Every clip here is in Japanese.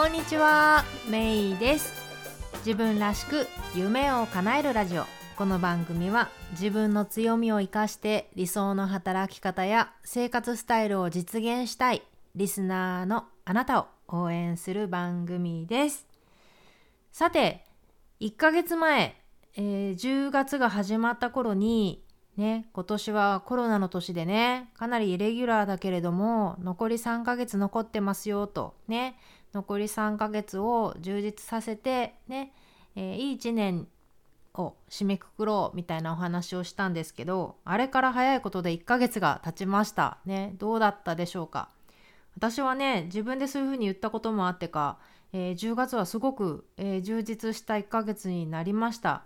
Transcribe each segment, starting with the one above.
こんにちは。メイです。自分らしく夢を叶えるラジオ。この番組は自分の強みを生かして理想の働き方や生活スタイルを実現したいリスナーのあなたを応援する番組です。さて1ヶ月前、えー、10月が始まった頃にね、今年はコロナの年でね、かなりイレギュラーだけれども、残り3ヶ月残ってますよと、ね、残り3ヶ月を充実させて、ね、えー、いい1年を締めくくろうみたいなお話をしたんですけど、あれから早いことで1ヶ月が経ちました。ね、どうだったでしょうか。私はね、自分でそういうふうに言ったこともあってか、えー、10月はすごく、えー、充実した1ヶ月になりました。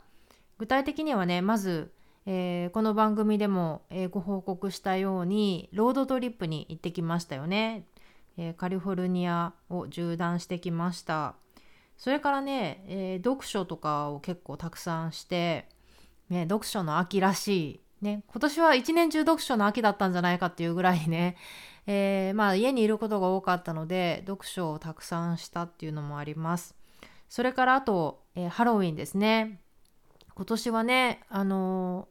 具体的にはね、まず、えー、この番組でも、え、ご報告したようにロードトリップに行ってきましたよね、えー、カリフォルニアを縦断してきました。それからね、え読書とかを結構たくさんして、ね、読書の秋らしい、ね、今年は一年中読書の秋だったんじゃないかっていうぐらいね、えまあ家にいることが多かったので読書をたくさんしたっていうのもあります。それからあと、えハロウィンですね。今年はね、あの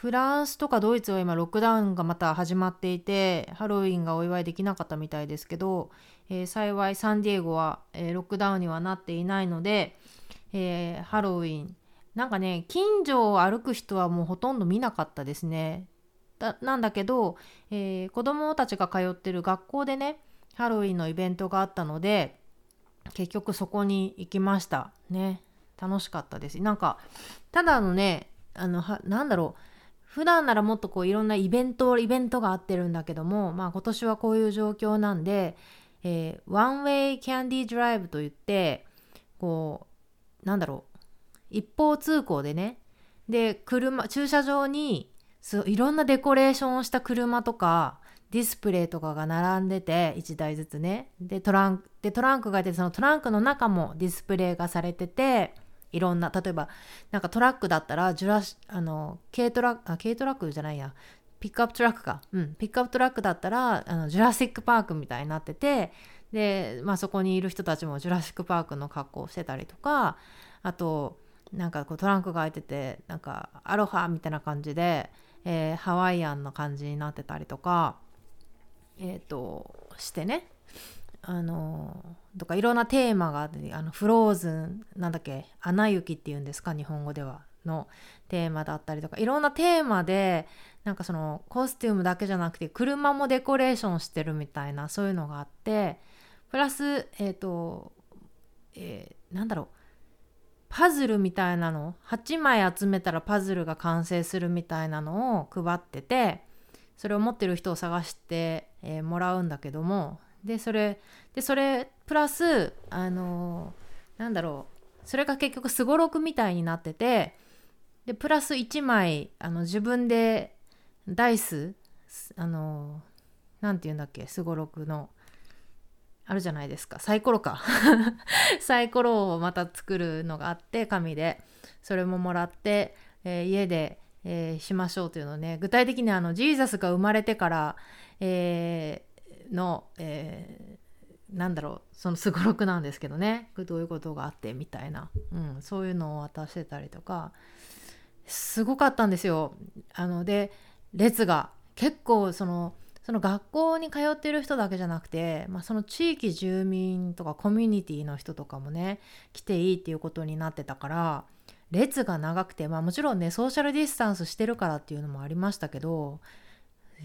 フランスとかドイツは今ロックダウンがまた始まっていてハロウィンがお祝いできなかったみたいですけど、えー、幸いサンディエゴは、えー、ロックダウンにはなっていないので、えー、ハロウィン。なんかね近所を歩く人はもうほとんど見なかったですね。だなんだけど、えー、子供たちが通ってる学校でねハロウィンのイベントがあったので結局そこに行きましたね。楽しかったです。なんかただのねあのはなんだろう。普段ならもっとこういろんなイベントイベントがあってるんだけども、まあ、今年はこういう状況なんで、えー、ワンウェイキャンディードライブといってこうなんだろう一方通行でねで車駐車場にいろんなデコレーションをした車とかディスプレイとかが並んでて1台ずつね。でトランクでトランクがいてそのトランクの中もディスプレイがされてていろんな例えばなんかトラックだったらジュラあの軽トラック軽トラックじゃないや。ピックアップトラックか、うん、ピックアップトラックだったらあのジュラシック・パークみたいになっててで、まあ、そこにいる人たちもジュラシック・パークの格好をしてたりとかあとなんかこうトランクが開いててなんかアロハみたいな感じで、えー、ハワイアンの感じになってたりとかえっ、ー、としてね。あのとかいろんなテーマがあってあのフローズンなんだっけ「アナ雪」っていうんですか日本語ではのテーマだったりとかいろんなテーマでなんかそのコスチュームだけじゃなくて車もデコレーションしてるみたいなそういうのがあってプラスえっ、ー、と、えー、なんだろうパズルみたいなの8枚集めたらパズルが完成するみたいなのを配っててそれを持ってる人を探して、えー、もらうんだけどもでそれでそれプラスあのなんだろう。それが結局すごろくみたいになっててでプラス1枚あの自分でダイスあの何て言うんだっけすごろくの。あるじゃないですか。サイコロか。サイコロをまた作るのがあって紙で。それももらって、えー、家で、えー、しましょうというのね。具体的にあのジーザスが生まれてから、えの、えー、なんだろうそのすごろくなんですけどね。どういうことがあってみたいな、うん、そういうのを渡してたりとか。すごかったんですよ。あので列が結構そのその学校に通ってる人だけじゃなくて、まあ、その地域住民とかコミュニティの人とかもね来ていいっていうことになってたから列が長くて、まあ、もちろんねソーシャルディスタンスしてるからっていうのもありましたけど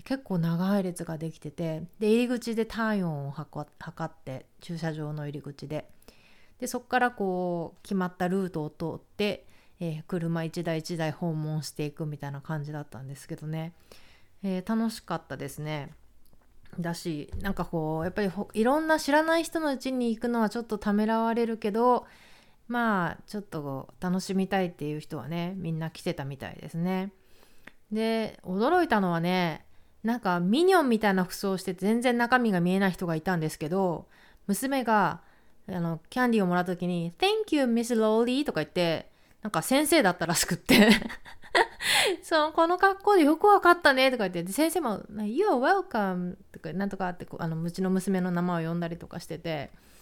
結構長い列ができててで入り口で体温を測って駐車場の入り口ででそこからこう決まったルートを通って、えー、車1台1台訪問していくみたいな感じだったんですけどね、えー、楽しかったですね。だしなんかこうやっぱりいろんな知らない人のうちに行くのはちょっとためらわれるけどまあちょっと楽しみたいっていう人はねみんな来てたみたいですね。で驚いたのはねなんかミニョンみたいな服装をして全然中身が見えない人がいたんですけど娘があのキャンディーをもらった時に「Thank you, Miss Lowly」とか言ってなんか先生だったらしくって。そのこの格好でよくわかったねとか言って。先生も「You're welcome」とかなんとかってあのうちの娘の名前を呼んだりとかしてて「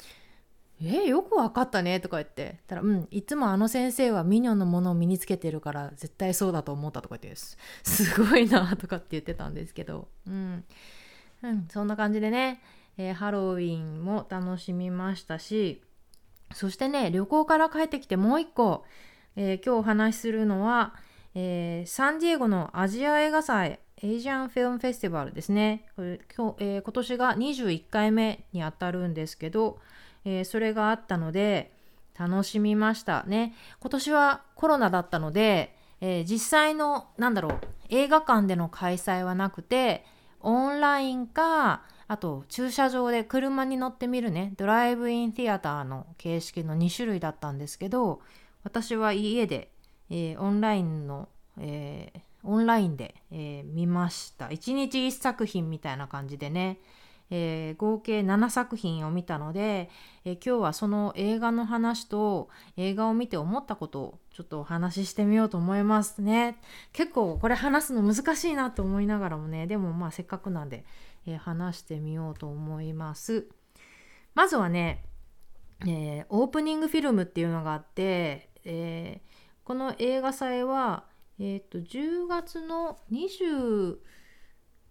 え、よくわかったね」とか言って。たら「うんいつもあの先生はミニョンのものを身につけてるから絶対そうだと思った」とか言ってすごいなとかって言ってたんですけど。うん、うん、そんな感じでね、えー、ハロウィンも楽しみましたし。そしてね旅行から帰ってきてもう一個、えー、今日お話しするのは、えー、サンディエゴのアジア映画祭 Asian Film Festival ですね。これ今日、え、今年が21回目にあたるんですけど、えー、それがあったので楽しみました。ね。今年はコロナだったので、えー、実際のなんだろう映画館での開催はなくてオンラインかあと駐車場で車に乗ってみるね。ドライブインティアターの形式の2種類だったんですけど私は家で、えー、オンラインの、えー、オンラインで、えー、見ました。1日1作品みたいな感じでね、えー合計7作品を見たので、え今日はその映画の話と映画を見て思ったことをちょっとお話ししてみようと思いますね結構これ話すの難しいなと思いながらもねでもまあせっかくなんでえー、話してみようと思います。まずはね、え、オープニングフィルムっていうのがあって、え、この映画祭は、えーと、10月の20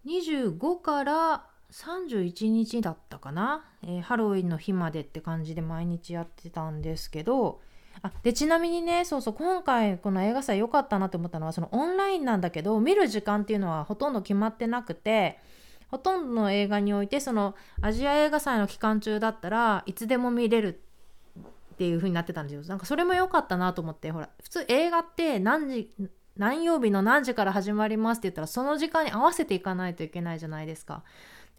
25から31日だったかな、えー、ハロウィンの日までって感じで毎日やってたんですけど。あでちなみにねそうそう今回この映画祭良かったなと思ったのはそのオンラインなんだけど見る時間っていうのはほとんど決まってなくてほとんどの映画においてそのアジア映画祭の期間中だったらいつでも見れるっていう風になってたんですよ。なんかそれも良かったなと思ってほら普通映画って何時何曜日の何時から始まりますって言ったらその時間に合わせていかないといけないじゃないですか。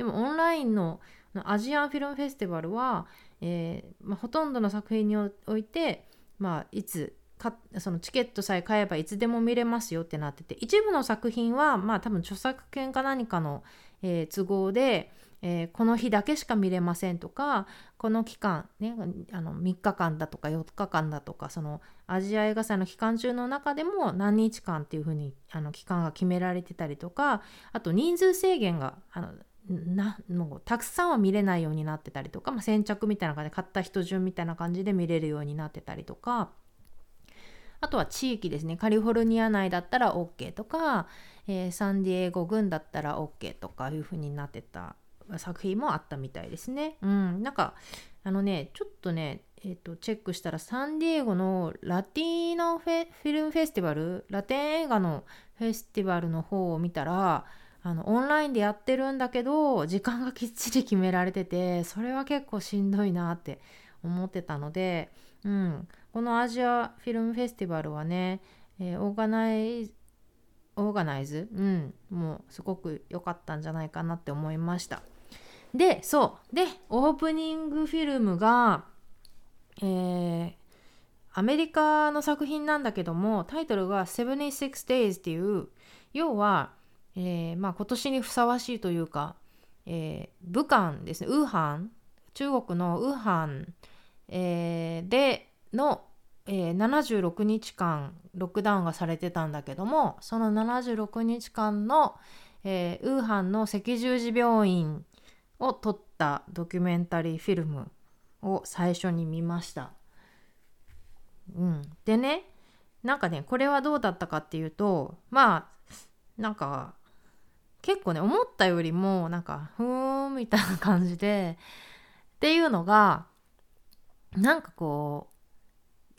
でもオンラインのアジアンフィルムフェスティバルは、えー、まあ、ほとんどの作品において、まあ、いつかそのチケットさえ買えばいつでも見れますよってなってて一部の作品はまあ多分著作権か何かの、えー、都合で、えー、この日だけしか見れませんとかこの期間、ね、あの3日間だとか4日間だとかそのアジア映画祭の期間中の中でも何日間っていうふうにあの期間が決められてたりとかあと人数制限があのなもうたくさんは見れないようになってたりとか、まあ、先着みたいな感じで買った人順みたいな感じで見れるようになってたりとかあとは地域ですねカリフォルニア内だったら OK とか、えー、サンディエゴ郡だったら OK とかいう風になってた作品もあったみたいですね。うん、なんかあのねちょっとねえーと、チェックしたらサンディエゴのラティーノフェフィルムフェスティバルラテン映画のフェスティバルの方を見たらあのオンラインでやってるんだけど時間がきっちり決められててそれは結構しんどいなって思ってたので、うん、このアジアフィルムフェスティバルはね、えー、オーガナイオーガナイズ、うん、もうすごく良かったんじゃないかなって思いました。で、そう。で、オープニングフィルムが、えー、アメリカの作品なんだけども、タイトルが76 Days っていう、要は、えー、まあ、今年にふさわしいというか、えー、武漢ですね、ウーハン、中国のウーハン、えー、でのえー、76日間ロックダウンがされてたんだけどもその76日間の、えー、ウーハンの赤十字病院を撮ったドキュメンタリーフィルムを最初に見ました。うん、でねなんかねこれはどうだったかっていうとまあなんか結構ね思ったよりもなんかふーんみたいな感じでっていうのがなんかこう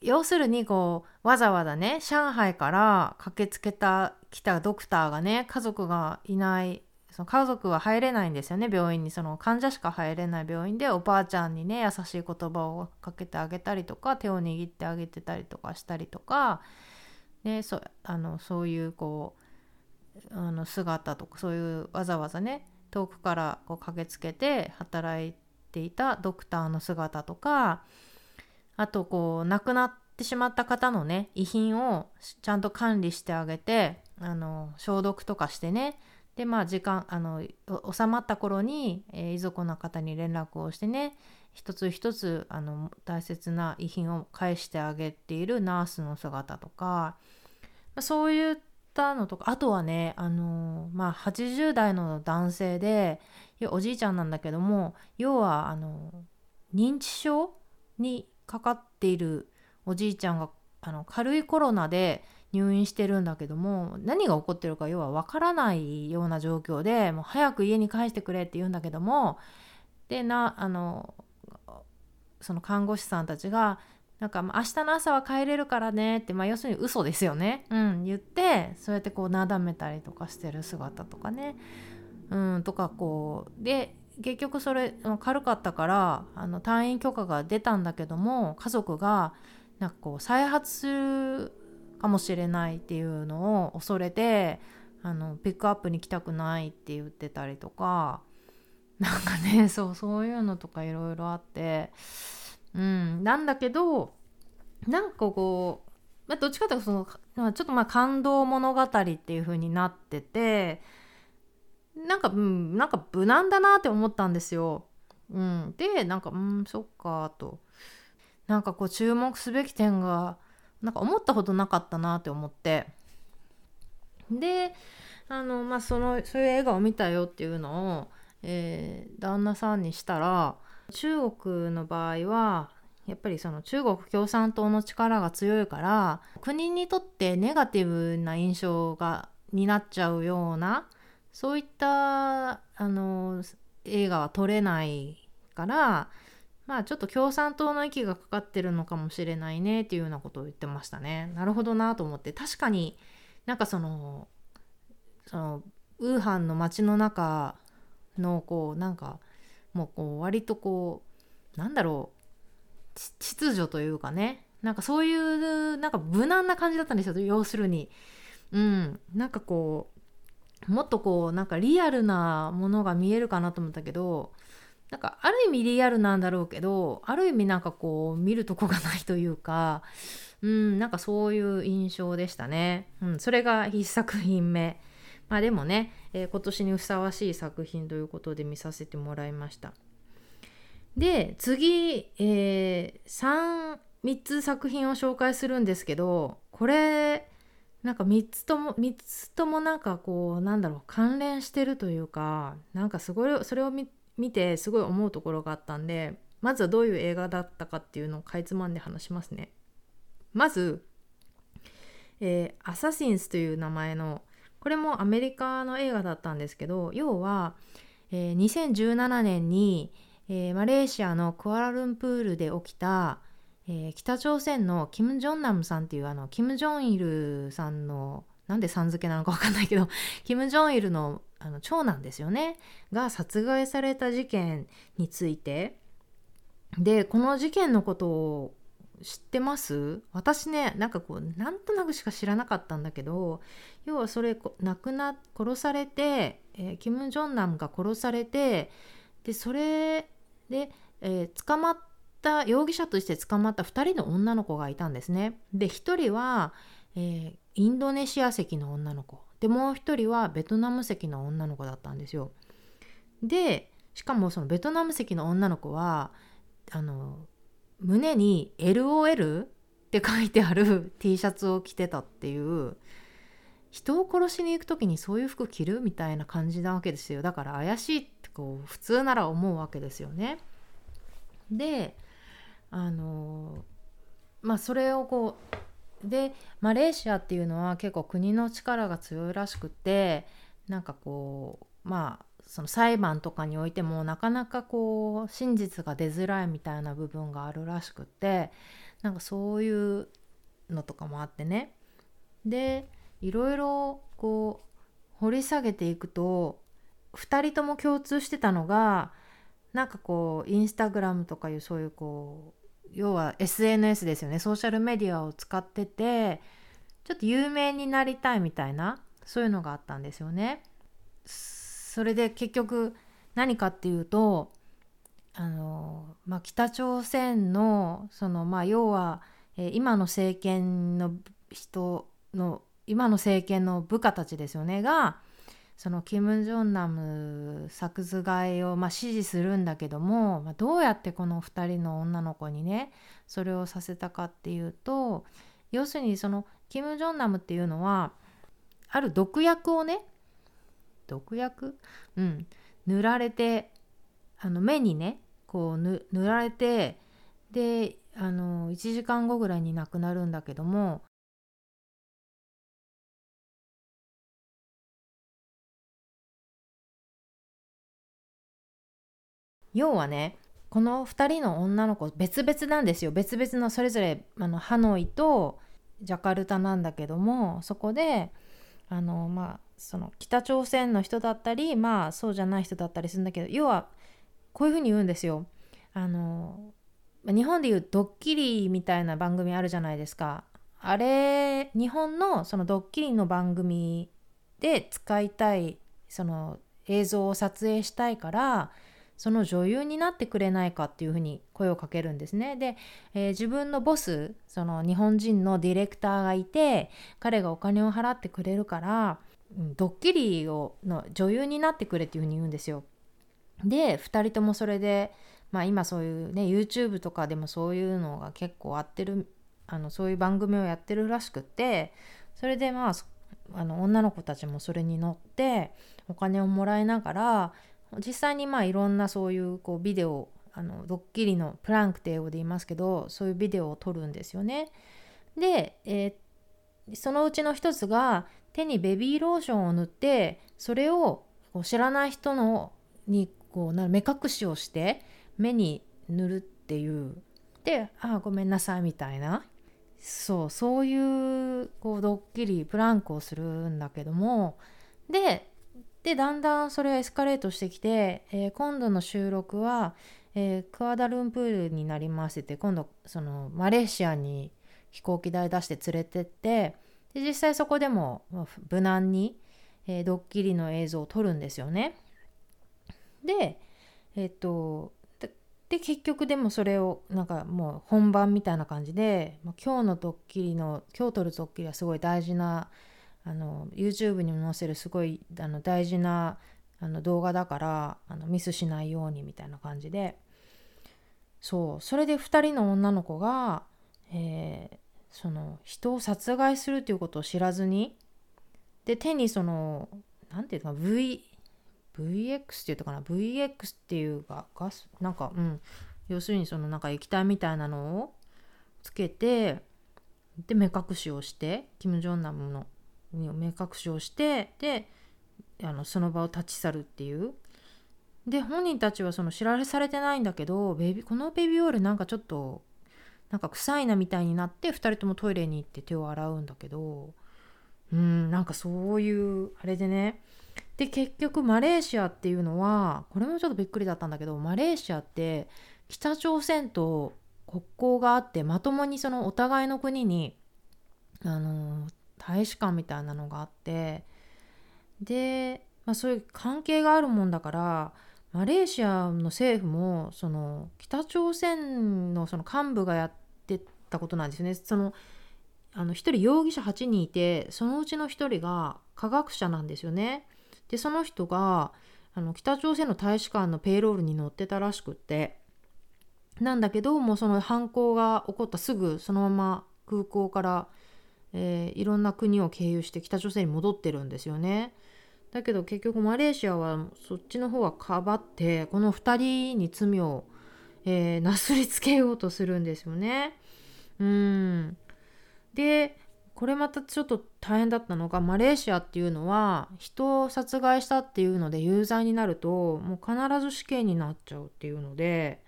要するにこうわざわざね上海から駆けつけた来たドクターがね家族がいないその家族は入れないんですよね病院に。その患者しか入れない病院でおばあちゃんにね優しい言葉をかけてあげたりとか手を握ってあげてたりとかしたりとか、ね、そあのそういうこうあの姿とかそういうわざわざね遠くからこう駆けつけて働いていたドクターの姿とかあとこう亡くなってしまった方のね遺品をちゃんと管理してあげてあの消毒とかしてね。でまあ時間あの収まった頃に、えー、遺族の方に連絡をしてね一つ一つあの大切な遺品を返してあげているナースの姿とか、まあ、そういったのとかあとはねあのまあ80代の男性でおじいちゃんなんだけども要はあの認知症にかかっているおじいちゃんがあの軽いコロナで入院してるんだけども何が起こってるか要はわからないような状況でもう早く家に帰してくれって言うんだけどもでなあのその看護師さんたちがなんか明日の朝は帰れるからねって、まあ、要するに嘘ですよね、うん、言ってそうやってこうなだめたりとかしてる姿とかね、うん、とかこうで結局それ軽かったからあの退院許可が出たんだけども家族がなんかこう再発するかもしれないっていうのを恐れてあのピックアップに来たくないって言ってたりとか。なんかねそうそういうのとかいろいろあって。うん。なんだけどなんかこう、まあ、どっちかというとそのちょっとまあ感動物語っていう風になっててなんかうんなんか無難だなって思ったんですよ。うん、でなんかうんそっかと。なんかこう注目すべき点がなんか思ったほどなかったなって思って。であのまあそのそういう映画を見たよっていうのを、えー、旦那さんにしたら中国の場合はやっぱりその中国共産党の力が強いから国にとってネガティブな印象がになっちゃうようなそういったあの映画は撮れないからまあちょっと共産党の息がかかってるのかもしれないねっていうようなことを言ってましたね。なるほどなと思って確かになんかそのそのウーハンの街の中のこうなんかもうこう割とこうなんだろう秩序というかねなんかそういうなんか無難な感じだったんですよ要するに。うん、なんかこうもっとこうなんかリアルなものが見えるかなと思ったけどなんかある意味リアルなんだろうけどある意味なんかこう見るとこがないというかうんなんかそういう印象でしたね。うん、それが1作品目。まあでもね、えー、今年にふさわしい作品ということで見させてもらいました。で次、えー、3, 3つ作品を紹介するんですけどこれなんか3つとも3つともなんかこうなんだろう関連してるというかなんかすごいそれを見見てすごい思うところがあったんでまずはどういう映画だったかっていうのをかいつまんで話しますね。まず、えー、アサシンスという名前のこれもアメリカの映画だったんですけど要は、えー、2017年に、えー、マレーシアのクアラルンプールで起きた、えー、北朝鮮のキム・ジョンナムさんっていうあのキム・ジョンイルさんのなんでさん付けなのか分かんないけど キム・ジョンイルのあの長男ですよねが殺害された事件について。でこの事件のことを知ってます？私ねなんかこうなんとなくしか知らなかったんだけど要はそれ亡くな殺されて、えー、キム・ジョンナムが殺されてでそれで、えー、捕まった容疑者として捕まった2人の女の子がいたんですね。で1人は、えー、インドネシア籍の女の子でもう一人はベトナム籍の女の子だったんですよ。でしかもそのベトナム籍の女の子はあの胸に LOL って書いてある T シャツを着てたっていう人を殺しに行く時にそういう服着るみたいな感じなわけですよだから怪しいってこう普通なら思うわけですよね。であのまあそれをこうでマレーシアっていうのは結構国の力が強いらしくてなんかこうまあその裁判とかにおいてもなかなかこう真実が出づらいみたいな部分があるらしくてなんかそういうのとかもあってねでいろいろこう掘り下げていくと2人とも共通してたのがなんかこうインスタグラムとかいうそういうこう要は SNS ですよねソーシャルメディアを使っててちょっと有名になりたいみたいなそういうのがあったんですよね。それで結局何かっていうとあの、まあ、北朝鮮のその、まあ、要は、えー、今の政権の人の今の政権の部下たちですよねがそのキム・ジョンナム殺害をまあ支持するんだけども、まあ、どうやってこの2人の女の子にねそれをさせたかっていうと要するにそのキム・ジョンナムっていうのはある毒薬をね毒薬？うん。塗られてあの目にねこう塗られてであの1時間後ぐらいに亡くなるんだけども要はねこの2人の女の子別々なんですよ。別々のそれぞれあのハノイとジャカルタなんだけどもそこであのまあその北朝鮮の人だったりまあそうじゃない人だったりするんだけど要はこういうふうに言うんですよ。あの日本でいうドッキリみたいな番組あるじゃないですか。あれ日本のそのドッキリの番組で使いたいその映像を撮影したいからその女優になってくれないかっていうふうに声をかけるんですね。で、えー、自分のボスその日本人のディレクターがいて彼がお金を払ってくれるから、ドッキリをの女優になってくれっていうふうに言うんですよ。で2人ともそれで、まあ、今そういうね YouTube とかでもそういうのが結構合ってるあのそういう番組をやってるらしくてそれでまああの女の子たちもそれに乗ってお金をもらいながら実際にまあいろんなそういうこうビデオあのドッキリのプランクって英語で言いますけどそういうビデオを撮るんですよね。で、えー、そのうちの一つが手にベビーローションを塗ってそれをこう知らない人のにこうな目隠しをして目に塗るっていう。で「ああごめんなさい」みたいな。そうそういうこうドッキリプランクをするんだけども。ででだんだんそれがエスカレートしてきて、えー、今度の収録は、えー、クアダルンプールになりましてて今度そのマレーシアに飛行機代出して連れてってで実際そこでも無難に、えー、ドッキリの映像を撮るんですよね。でえっ、とで結局でもそれをなんかもう本番みたいな感じで、今日のドッキリの今日撮るドッキリはすごい大事なあの YouTube にも載せるすごいあの大事なあの動画だからあのミスしないようにみたいな感じでそうそれで2人の女の子が、えー、その人を殺害するということを知らずにで手にその何て言うのか V VX っていうとかな？VX っていうかガスなんかうん。要するにそのなんか液体みたいなのをつけてで目隠しをしてキム・ジョンナムの目隠しをしてであのその場を立ち去るっていう。で本人たちはその知られされてないんだけどベビこのベビーオイルなんかちょっとなんか臭いなみたいになって2人ともトイレに行って手を洗うんだけどうんなんかそういうあれでね。で結局マレーシアっていうのはこれもちょっとびっくりだったんだけどマレーシアって北朝鮮と国交があってまともにそのお互いの国にあの大使館みたいなのがあってで、まあ、そういう関係があるもんだからマレーシアの政府もその北朝鮮のその幹部がやってたことなんですね。そのあの1人容疑者8人いてそのうちの1人が科学者なんですよね。でその人があの北朝鮮の大使館のペイロールに乗ってたらしくってなんだけどもうその犯行が起こったすぐそのまま空港からえー、いろんな国を経由して北朝鮮に戻ってるんですよね。だけど結局マレーシアはそっちの方はかばってこの2人に罪を、えー、なすりつけようとするんですよね。うん。でこれまたちょっと大変だったのがマレーシアっていうのは人を殺害したっていうので有罪になるともう必ず死刑になっちゃうっていうので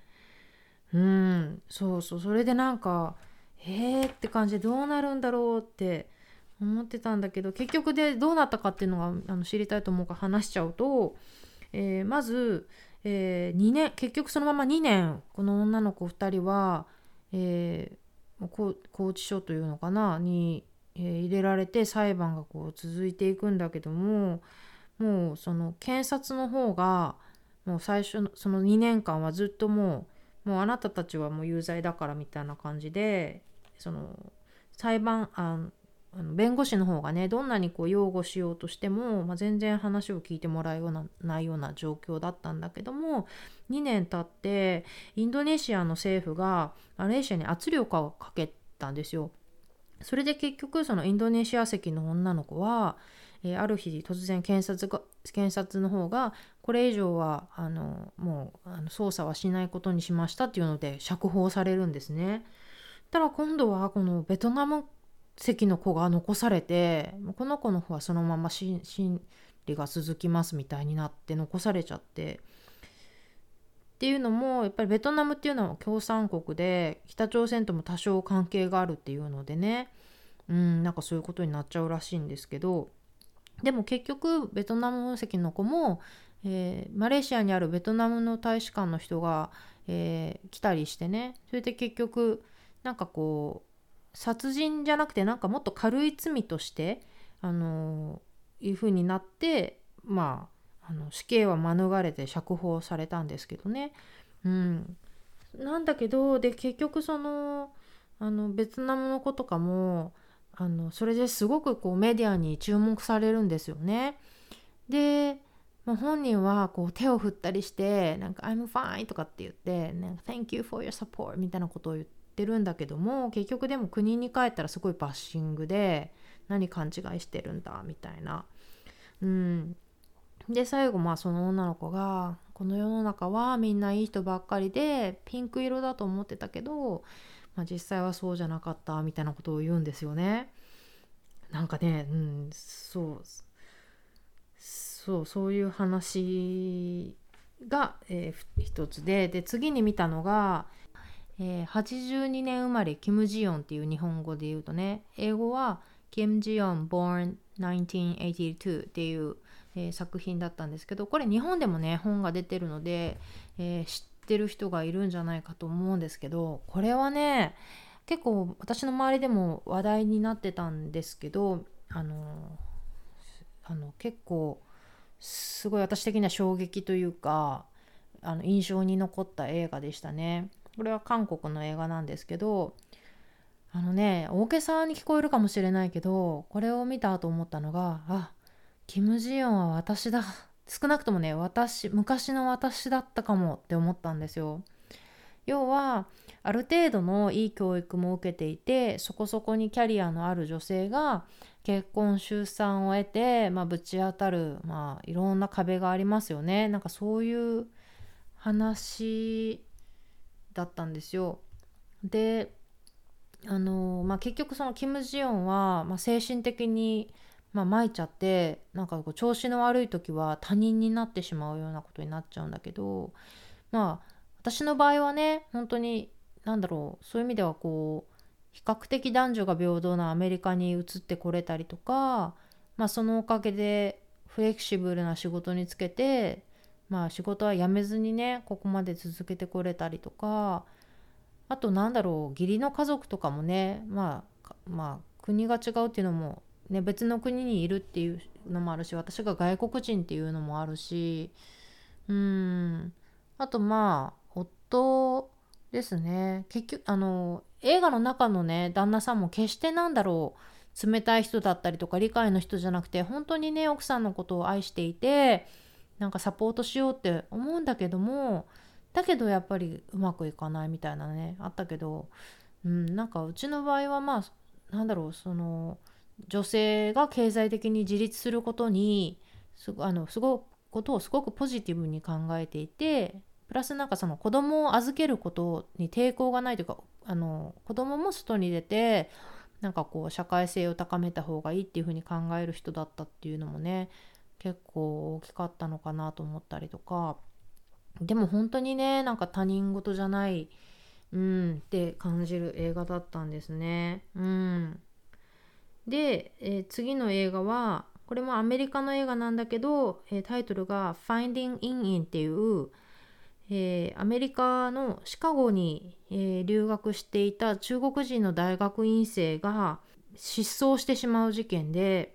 うんそうそう。それでなんかえーって感じでどうなるんだろうって思ってたんだけど結局でどうなったかっていうのがあの知りたいと思うから話しちゃうと、えー、まず、えー、2年結局そのまま2年この女の子2人は、えー、拘置所というのかなに、えー、入れられて裁判がこう続いていくんだけどももうその検察の方がもう最初のその2年間はずっともうもうあなたたちはもう有罪だからみたいな感じでその裁判ああの弁護士の方がねどんなにこう擁護しようとしても、まあ、全然話を聞いてもらうようなないような状況だったんだけども2年経ってインドネシアの政府がマレーシアに圧力をかけたんですよ。それで結局そのインドネシア籍の女の子は、えー、ある日突然検察が検察の方がこれ以上はあのもうあの捜査はしないことにしましたっていうので釈放されるんですね。たら今度はこのベトナム籍の子が残されてこの子の方はそのまま審理が続きますみたいになって残されちゃってっていうのもやっぱりベトナムっていうのは共産国で北朝鮮とも多少関係があるっていうのでね。うんなんかそういうことになっちゃうらしいんですけど。でも結局ベトナム籍の子も、えー、マレーシアにあるベトナムの大使館の人が、えー、来たりしてね。それで結局なんかこう殺人じゃなくてなんかもっと軽い罪としてあのー、いう風になってまああの死刑は免れて釈放されたんですけどね。うん、なんだけどで結局そのあのベトナムの子とかもあのそれですごくこうメディアに注目されるんですよね。で、まあ、本人はこう手を振ったりしてなんか「I'm fine」とかって言って「なんか Thank you for your support」みたいなことを言ってるんだけども結局でも国に帰ったらすごいバッシングで何勘違いしてるんだみたいな。うん、で最後まあその女の子が「この世の中はみんないい人ばっかりでピンク色だと思ってたけどまあ、実際はそうじゃなかったみたいなことを言うんですよね。なんかね、うん、そうそうそういう話が、えー、一つでで次に見たのが、えー、82年生まれキム・ジヨンっていう日本語で言うとね英語はキム・ジヨン born 1982っていう、えー、作品だったんですけどこれ日本でもね本が出てるので、えー、知ってる人がいるんじゃないかと思うんですけどこれはね結構私の周りでも話題になってたんですけどあのあの結構すごい私的には衝撃というかあの印象に残った映画でしたね。これは韓国の映画なんですけどあのね大げさに聞こえるかもしれないけどこれを見た後思ったのがあキム・ジヨンは私だ少なくともね私昔の私だったかもって思ったんですよ。要はある程度のいい教育も受けていてそこそこにキャリアのある女性が結婚出産を得て、まあ、ぶち当たる、まあ、いろんな壁がありますよねなんかそういう話だったんですよ。であの、まあ、結局そのキム・ジヨンは、まあ、精神的にまあ、撒いちゃってなんかこう調子の悪い時は他人になってしまうようなことになっちゃうんだけどまあ私の場合はね本当に何だろうそういう意味ではこう比較的男女が平等なアメリカに移ってこれたりとか、まあ、そのおかげでフレキシブルな仕事につけて、まあ、仕事は辞めずにねここまで続けてこれたりとかあとなんだろう義理の家族とかもねまあまあ国が違うっていうのもね、別の国にいるっていうのもあるし私が外国人っていうのもあるしうん。あとまあ夫ですね。結局あの映画の中のね旦那さんも決してなんだろう冷たい人だったりとか理解の人じゃなくて本当にね奥さんのことを愛していてなんかサポートしようって思うんだけどもだけどやっぱりうまくいかないみたいなねあったけど、うん、なんかうちの場合はまあなんだろうその女性が経済的に自立することにすあのすごことをすごくポジティブに考えていてプラスなんかその子供を預けることに抵抗がないというかあの子供も外に出てなんかこう社会性を高めた方がいいっていうふうに考える人だったっていうのもね結構大きかったのかなと思ったりとか。でも本当にねなんか他人事じゃないうんって感じる映画だったんですね。うん。で、えー、次の映画はこれもアメリカの映画なんだけど、えー、タイトルが「Finding In In」っていう、えー、アメリカのシカゴに、えー、留学していた中国人の大学院生が失踪してしまう事件で、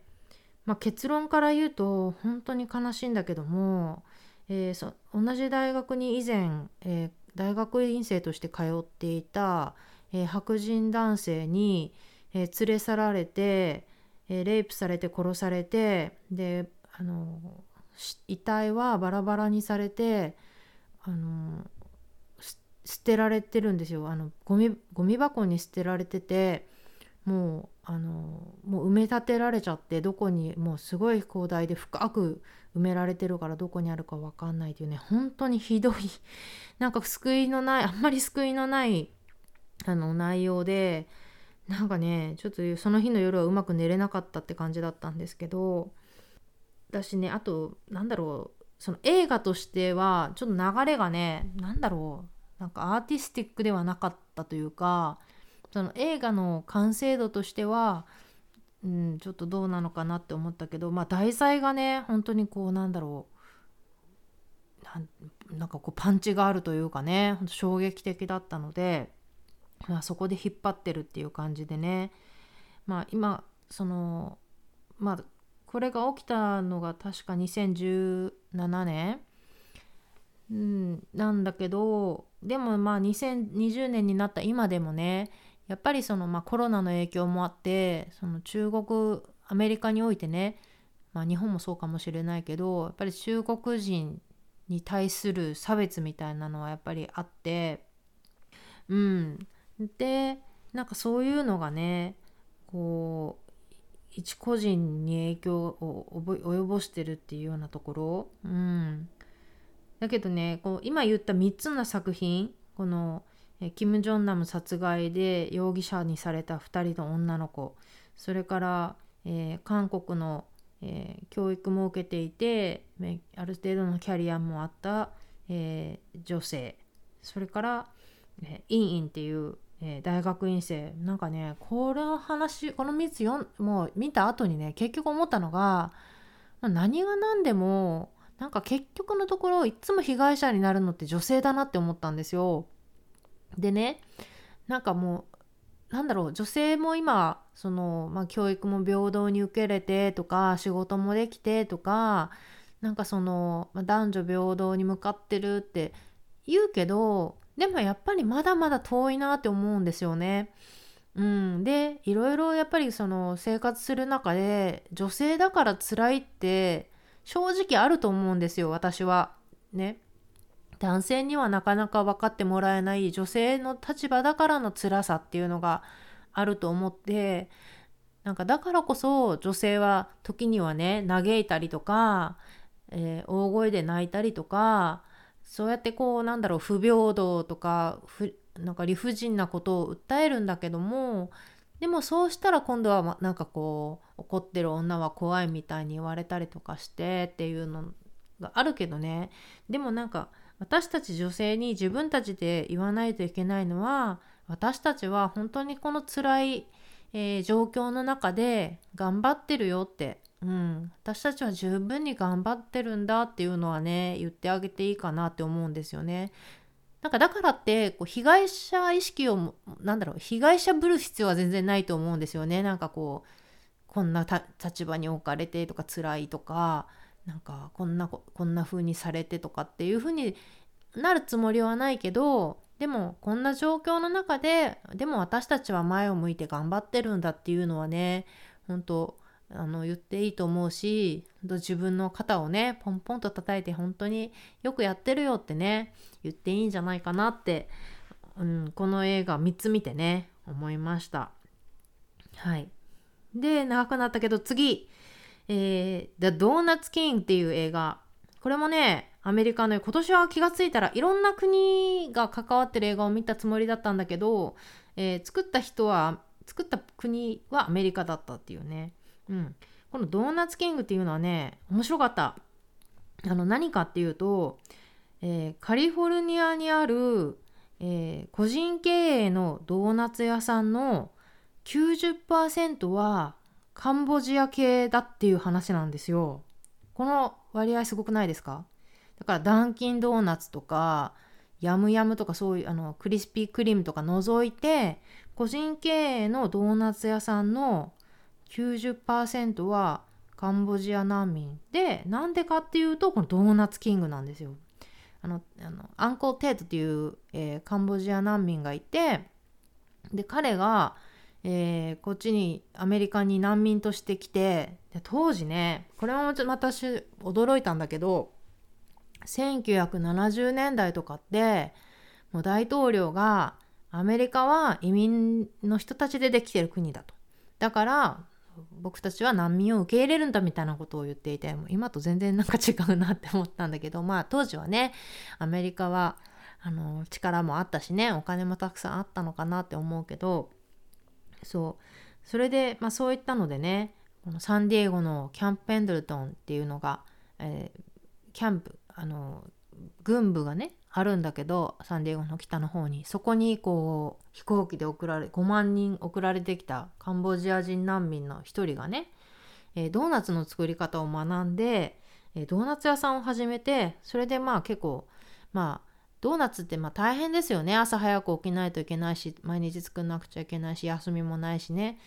まあ、結論から言うと本当に悲しいんだけども、えー、同じ大学に以前、え大学院生として通っていた、え白人男性に、えー、連れ去られて、えー、レイプされて殺されてであの遺体はバラバラにされてあの捨てられてるんですよ。あのゴミゴミ箱に捨てられててもうあのもう埋め立てられちゃってどこにもうすごい広大で深く埋められてるからどこにあるか分かんないというね本当にひどいなんか救いのないあんまり救いのないあの内容でなんかねちょっとその日の夜はうまく寝れなかったって感じだったんですけどだしねあとなんだろうその映画としてはちょっと流れがね何だろうなんかアーティスティックではなかったというかその映画の完成度としては、うん、ちょっとどうなのかなって思ったけどまあ題材がね本当にこうなんだろうなんかこうパンチがあるというかね衝撃的だったので、まあ、そこで引っ張ってるっていう感じでね。まあ今そのまあこれが起きたのが確か2017年、うん、なんだけどでもまあ2020年になった今でもねやっぱりその、まあ、コロナの影響もあってその中国アメリカにおいてね、まあ、日本もそうかもしれないけどやっぱり中国人に対する差別みたいなのはやっぱりあってうん。でなんかそういうのがねこう一個人に影響を及ぼしてるっていうようなところ、うん、だけどねこう今言った3つの作品このキム・ジョンナム殺害で容疑者にされた2人の女の子。それから、えー、韓国の、えー、教育も受けていてある程度のキャリアもあった、えー、女性。それから、え、インインっていう、えー、大学院生なんかねこの話この3つよもう見た後にね結局思ったのが、何が何でもなんか結局のところいつも被害者になるのって女性だなって思ったんですよ。でねなんかもうなんだろう女性も今その、まあ、教育も平等に受け入れてとか仕事もできてとかなんかその、まあ、男女平等に向かってるって言うけどでもやっぱりまだまだ遠いなって思うんですよね。うん、でいろいろやっぱりその生活する中で女性だから辛いって正直あると思うんですよ私は。ね。男性にはなかなか分かってもらえない女性の立場だからの辛さっていうのがあると思ってなんかだからこそ女性は時にはね嘆いたりとか、えー、大声で泣いたりとかそうやってこうなんだろう不平等とかなんか理不尽なことを訴えるんだけどもでもそうしたら今度はなんかこう怒ってる女は怖いみたいに言われたりとかしてっていうのがあるけどね。でもなんか私たち女性に自分たちで言わないといけないのは私たちは本当にこの辛い、えー、状況の中で頑張ってるよって、うん、私たちは十分に頑張ってるんだっていうのはね言ってあげていいかなって思うんですよね。なんかだからってこう被害者意識をなんだろう被害者ぶる必要は全然ないと思うんですよね。なんかこうこんな立場に置かれてとか辛いとかなんかこんなこんな風にされてとかっていう風になるつもりはないけどでもこんな状況の中ででも私たちは前を向いて頑張ってるんだっていうのはね本当あの言っていいと思うし自分の肩をねポンポンと叩いて本当によくやってるよってね言っていいんじゃないかなって、うん、この映画3つ見てね思いましたはいで長くなったけど次えー、The Donuts King っていう映画。これもね、アメリカの今年は気がついたらいろんな国が関わってる映画を見たつもりだったんだけど、えー、作った人は、作った国はアメリカだったっていうね。うん。このドーナツキングっていうのはね、面白かった。あの、何かっていうと、えー、カリフォルニアにある、えー、個人経営のドーナツ屋さんの90%はカンボジア系だっていう話なんですよ。この割合すごくないですか？だからダンキンドーナツとかヤムヤムとかそういうあのクリスピークリームとか除いて個人経営のドーナツ屋さんの90%はカンボジア難民でなんでかっていうとこのドーナツキングなんですよ。あのあのアンコー・テートっていう、えー、カンボジア難民がいてで彼がえー、こっちにアメリカに難民として来てで当時ねこれも私驚いたんだけど1970年代とかってもう大統領がアメリカは移民の人たちでできてる国だとだから僕たちは難民を受け入れるんだみたいなことを言っていて今と全然なんか違うなって思ったんだけどまあ当時はねアメリカはあの力もあったしねお金もたくさんあったのかなって思うけどそう。それで、まあ、そういったのでねこのサンディエゴのキャンプ・ペンドルトンっていうのが、えー、キャンプあの軍部がねあるんだけどサンディエゴの北の方にそこにこう飛行機で送られ5万人送られてきたカンボジア人難民の一人がね、えー、ドーナツの作り方を学んで、えー、ドーナツ屋さんを始めてそれでまあ結構まあドーナツってまあ大変ですよね。朝早く起きないといけないし毎日作んなくちゃいけないし休みもないしね。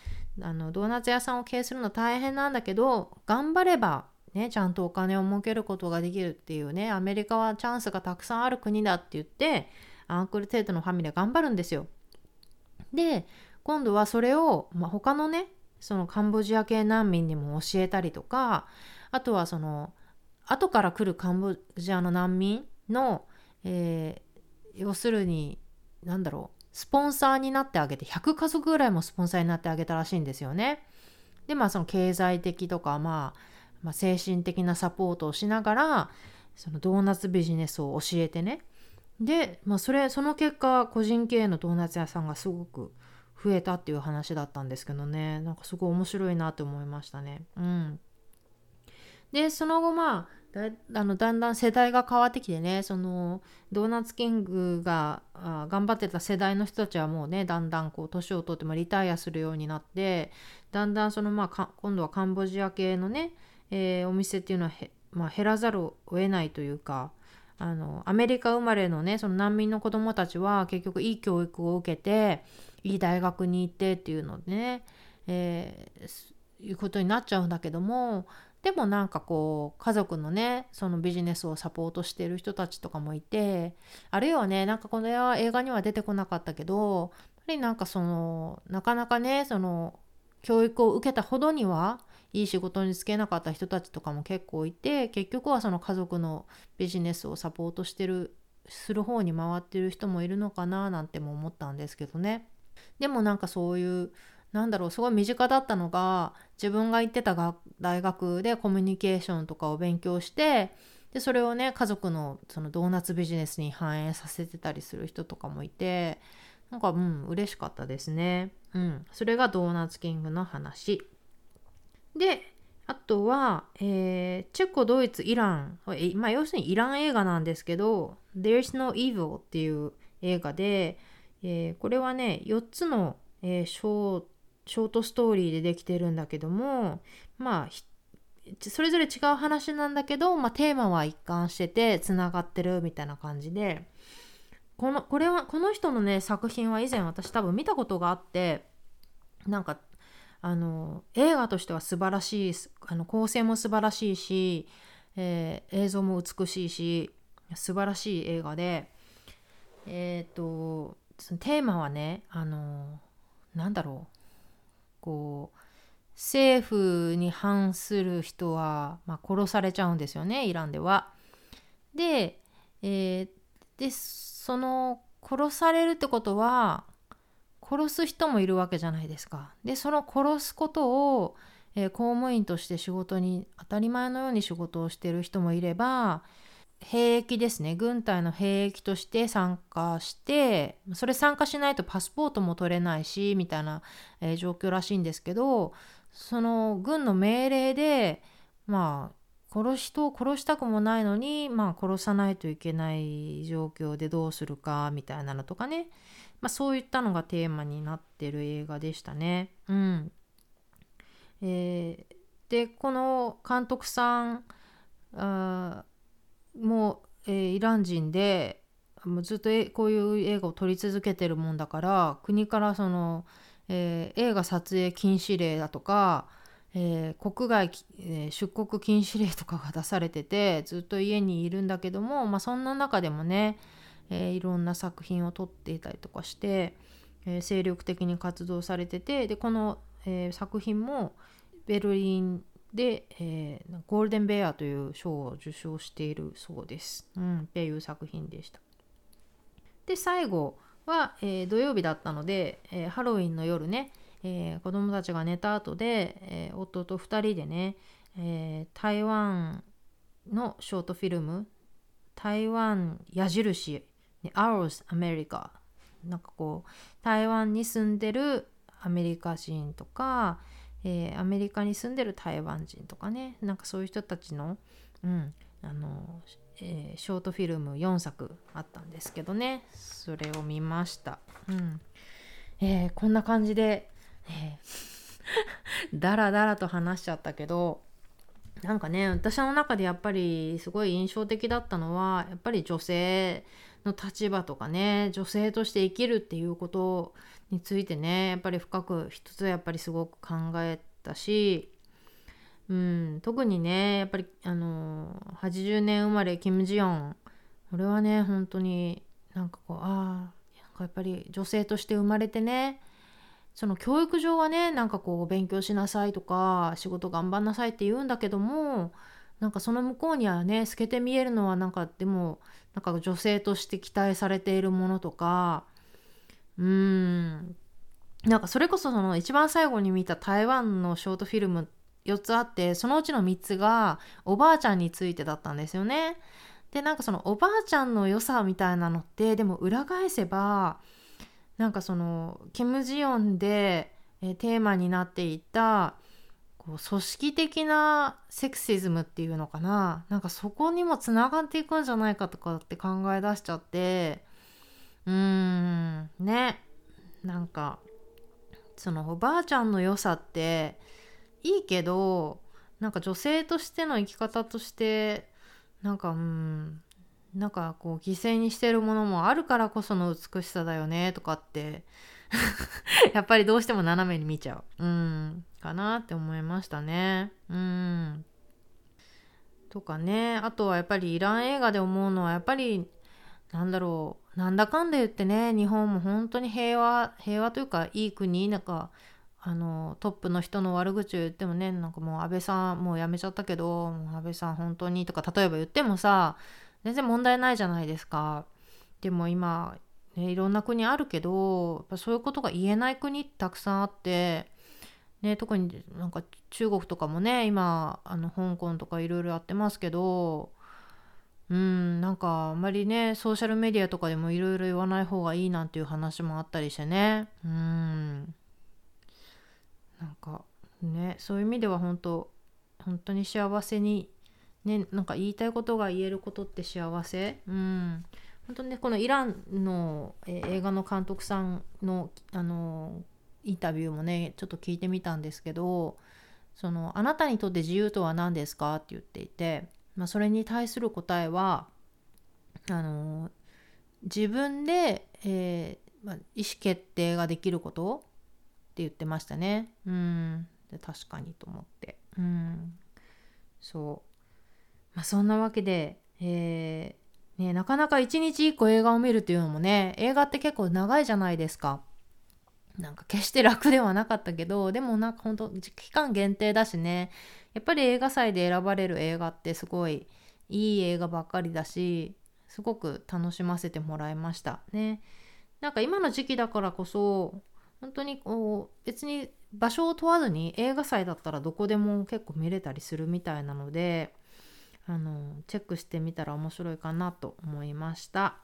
あのドーナツ屋さんを経営するの大変なんだけど頑張ればね、ちゃんとお金を儲けることができるっていうねアメリカはチャンスがたくさんある国だって言ってアンクルテートのファミリー頑張るんですよ。で今度はそれを、まあ、他のねそのカンボジア系難民にも教えたりとかあとはその後から来るカンボジアの難民の、えー、要するに何だろうスポンサーになってあげて100家族ぐらいもスポンサーになってあげたらしいんですよね。でまあその経済的とかまあまあ、精神的なサポートをしながらそのドーナツビジネスを教えてね。で、まあ、それその結果個人経営のドーナツ屋さんがすごく増えたっていう話だったんですけどね。なんかすごい面白いなって思いましたね。うん、でその後まあだあのだんだん世代が変わってきてねそのドーナツキングがあ頑張ってた世代の人たちはもうねだんだんこう年を取ってもリタイアするようになってだんだんそのまあ今度はカンボジア系のねえー、お店っていうのはまあ、減らざるを得ないというかあのアメリカ生まれのねその難民の子どもたちは結局いい教育を受けていい大学に行ってっていうのでね、えー、いうことになっちゃうんだけどもでもなんかこう家族のねそのビジネスをサポートしてる人たちとかもいてあるいはねなんかこの映画には出てこなかったけどやっぱりなんかそのなかなかねその教育を受けたほどにはいい仕事に就けなかった人たちとかも結構いて結局はその家族のビジネスをサポートしてるする方に回ってる人もいるのかななんても思ったんですけどね。でもなんかそういうなんだろうすごい身近だったのが自分が行ってた大学でコミュニケーションとかを勉強してでそれをね家族のそのドーナツビジネスに反映させてたりする人とかもいてなんかうん嬉しかったですね。うん。それがドーナツキングの話。であとは、えー、チェコドイツイラン、まあ、要するにイラン映画なんですけど「There's No Evil」っていう映画で、えー、これはね4つの、えー、ショートストーリーでできてるんだけどもまあそれぞれ違う話なんだけど、まあ、テーマは一貫しててつながってるみたいな感じで。このこれはこの人のね作品は以前私多分見たことがあってなんかあの映画としては素晴らしいあの構成も素晴らしいし、えー、映像も美しいし素晴らしい映画でえっ、ー、とテーマはねあのなんだろうこう政府に反する人は、まあ、殺されちゃうんですよねイランでは。で,、えー、でその殺されるってことは殺す人もいるわけじゃないですか。でその殺すことを、えー、公務員として仕事に当たり前のように仕事をしてる人もいれば兵役ですね軍隊の兵役として参加してそれ参加しないとパスポートも取れないしみたいな、えー、状況らしいんですけどその軍の命令でまあ殺し人を殺したくもないのに、まあ、殺さないといけない状況でどうするかみたいなのとかねまあ、そういったのがテーマになってる映画でしたね。うんえー、でこの監督さんあもう、えー、イラン人でもうずっとこういう映画を撮り続けてるもんだから国からその、えー、映画撮影禁止令だとか、えー、国外、えー、出国禁止令とかが出されててずっと家にいるんだけども、まあ、そんな中でもねえー、いろんな作品を撮っていたりとかして、えー、精力的に活動されててでこの、えー、作品もベルリンで、えー、ゴールデンベアという賞を受賞しているそうです。うん、っていう作品でした。で最後は、えー、土曜日だったので、えー、ハロウィンの夜ね、えー、子供たちが寝た後で、えー、夫と2人でね、えー、台湾のショートフィルム台湾矢印 Ours America なんかこう台湾に住んでるアメリカ人とか、えー、アメリカに住んでる台湾人とかね。なんかそういう人たちの,、うんあのえー、ショートフィルム4作あったんですけどね。それを見ました。うん。えー、こんな感じで、えー、だらだらと話しちゃったけどなんかね私の中でやっぱりすごい印象的だったのはやっぱり女性の立場とかね女性として生きるっていうことについてねやっぱり深く一つやっぱりすごく考えたし、うん、特にねやっぱりあの80年生まれキム・ジヨン。これはね本当になんかこうああやっぱり女性として生まれてねその教育上はねなんかこう勉強しなさいとか仕事頑張んなさいって言うんだけどもなんかその向こうにはね透けて見えるのはなんかでもなんか女性として期待されているものとかうーんなんかそれこそその一番最後に見た台湾のショートフィルム4つあってそのうちの3つがおばあちゃんについてだったんですよね。でなんかそのおばあちゃんの良さみたいなのってでも裏返せばなんかそのキム・ジヨンで、えテーマになっていたこう組織的なセクシズムっていうのかな。なんかそこにもつながっていくんじゃないかとかって考え出しちゃって。うーん。ね。なんかそのおばあちゃんの良さっていいけどなんか女性としての生き方としてなんかうん。なんかこう犠牲にしてるものもあるからこその美しさだよねとかって やっぱりどうしても斜めに見ちゃう。うん。かなって思いましたね。うん。とかね。あとはやっぱりイラン映画で思うのはやっぱりなんだろう。なんだかんだ言ってね、日本も本当に平和、平和というかいい国、なんか、あのトップの人の悪口を言ってもねなんかもう安倍さんもう辞めちゃったけど安倍さん本当にとか例えば言ってもさ全然問題ないじゃないですか。でも今、ね、いろんな国あるけどやっぱそういうことが言えない国ってたくさんあって、ね、特になんか中国とかもね今あの香港とかいろいろやってますけどうんなんかあんまりねソーシャルメディアとかでもいろいろ言わない方がいいなんていう話もあったりしてねうんなんかねそういう意味では本当本当に幸せにね、なんか言いたいことが言えることって幸せ。うん。本当にね、このイランの、え映画の監督さんの、あのインタビューもね、ちょっと聞いてみたんですけど、その、あなたにとって自由とは何ですかって言っていて、まあ、それに対する答えは、あの自分で、えー、まあ、意思決定ができることって言ってましたね。うん。で確かにと思って。うん。そう。まあ、そんなわけで、えー、ね、なかなか一日一個映画を見るっていうのもね映画って結構長いじゃないですか。なんか決して楽ではなかったけどでもなんかほんと期間限定だしねやっぱり映画祭で選ばれる映画ってすごいいい映画ばっかりだしすごく楽しませてもらいましたね。なんか今の時期だからこそ本当にこう別に場所を問わずに映画祭だったらどこでも結構見れたりするみたいなのであのチェックしてみたら面白いかなと思いました。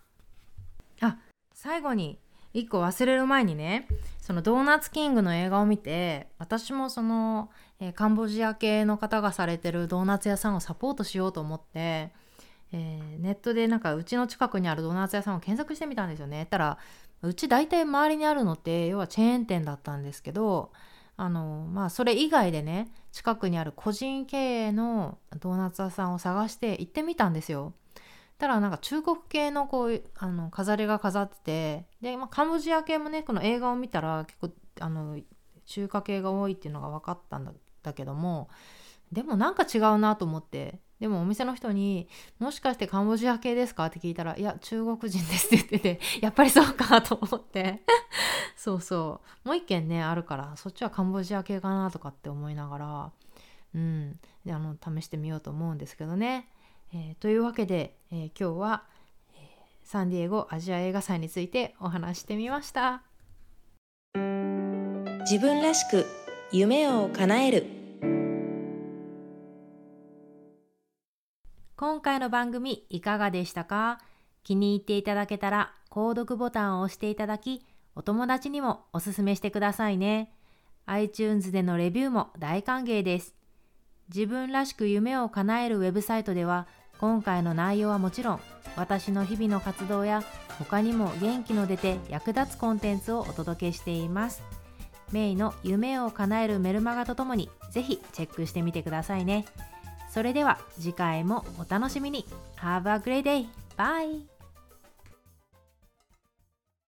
あ最後に1個忘れる前にねそのドーナツキングの映画を見て私もその、えー、カンボジア系の方がされてるドーナツ屋さんをサポートしようと思って、えー、ネットでなんかうちの近くにあるドーナツ屋さんを検索してみたんですよね。たらうち大体周りにあるのって要はチェーン店だったんですけどあのまあそれ以外でね近くにある個人経営のドーナツ屋さんを探して行ってみたんですよ。ただなんか中国系のこうあの飾りが飾っててで、まあ、カンボジア系もねこの映画を見たら結構あの中華系が多いっていうのが分かったんだけどもでもなんか違うなと思ってでもお店の人に「もしかしてカンボジア系ですか?」って聞いたら「いや中国人です」って言ってて やっぱりそうかと思って そうそうもう一軒ねあるからそっちはカンボジア系かなとかって思いながらうんであの試してみようと思うんですけどね。えー、というわけで、えー、今日は、えー、サンディエゴアジア映画祭についてお話してみました。自分らしく夢を叶える今回の番組いかがでしたか？気に入っていただけたら購読ボタンを押していただきお友達にもおすすめしてくださいね。iTunes でのレビューも大歓迎です。自分らしく夢を叶えるウェブサイトでは今回の内容はもちろん私の日々の活動や他にも元気の出て役立つコンテンツをお届けしています。メイの夢を叶えるメルマガとともにぜひチェックしてみてくださいね。それでは次回もお楽しみに Have a great day! Bye!